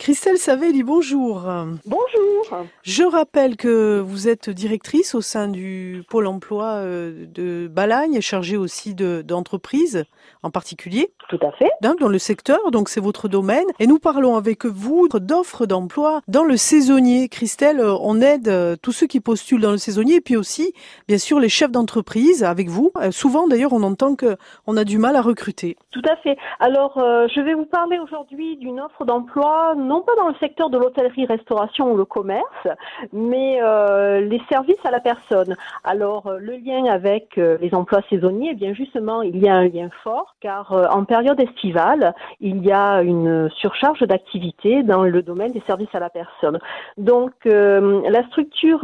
Christelle Savelli, bonjour. Bonjour. Je rappelle que vous êtes directrice au sein du Pôle emploi euh, de Balagne, chargée aussi d'entreprises en particulier. Tout à fait. Dans le secteur, donc c'est votre domaine. Et nous parlons avec vous d'offres d'emploi dans le saisonnier. Christelle, on aide euh, tous ceux qui postulent dans le saisonnier et puis aussi, bien sûr, les chefs d'entreprise avec vous. Euh, souvent, d'ailleurs, on entend qu'on a du mal à recruter. Tout à fait. Alors, je vais vous parler aujourd'hui d'une offre d'emploi non pas dans le secteur de l'hôtellerie, restauration ou le commerce, mais euh, les services à la personne. Alors euh, le lien avec euh, les emplois saisonniers, eh bien justement, il y a un lien fort, car en période estivale, il y a une surcharge d'activité dans le domaine des services à la personne. Donc la structure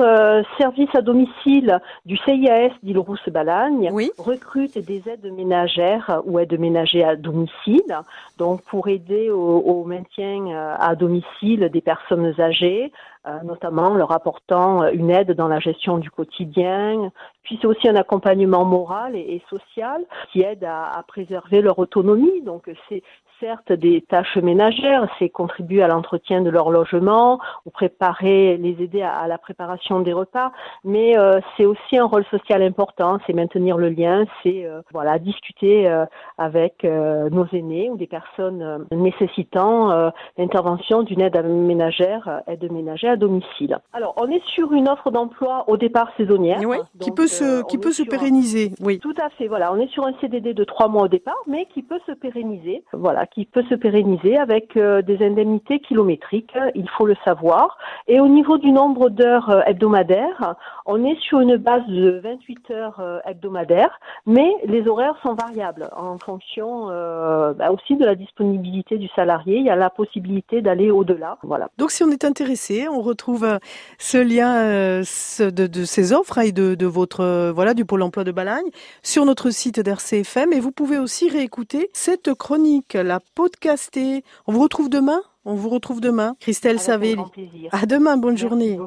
service à domicile du CIAS d'Île-Rousse-Balagne recrute des aides ménagères ou aides ménagères à domicile, donc pour aider au, au maintien à domicile des personnes âgées, euh, notamment leur apportant euh, une aide dans la gestion du quotidien. Puis c'est aussi un accompagnement moral et, social qui aide à, préserver leur autonomie. Donc c'est certes des tâches ménagères, c'est contribuer à l'entretien de leur logement ou préparer, les aider à, la préparation des repas, mais euh, c'est aussi un rôle social important, c'est maintenir le lien, c'est voilà discuter avec nos aînés ou des personnes nécessitant l'intervention d'une aide ménagère, aide ménagère domicile. Alors, on est sur une offre d'emploi au départ saisonnière. Oui, qui peut se, euh, qui peut se pérenniser. Oui. Tout à fait. Voilà, on est sur un CDD de trois mois au départ, mais qui peut se pérenniser. Voilà, qui peut se pérenniser avec euh, des indemnités kilométriques. Il faut le savoir. Et au niveau du nombre d'heures euh, hebdomadaires, on est sur une base de 28 heures hebdomadaires, mais les horaires sont variables en fonction bah, aussi de la disponibilité du salarié. Il y a la possibilité d'aller au-delà. Voilà. Donc, si on est intéressé, on retrouve euh, ce lien euh, de, ces offres hein, et de, votre euh, voilà du pôle emploi de Balagne sur notre site d'RCFM et vous pouvez aussi réécouter cette chronique, la podcaster. On vous retrouve demain? On vous retrouve demain? Christelle Savelli. À demain. Bonne journée.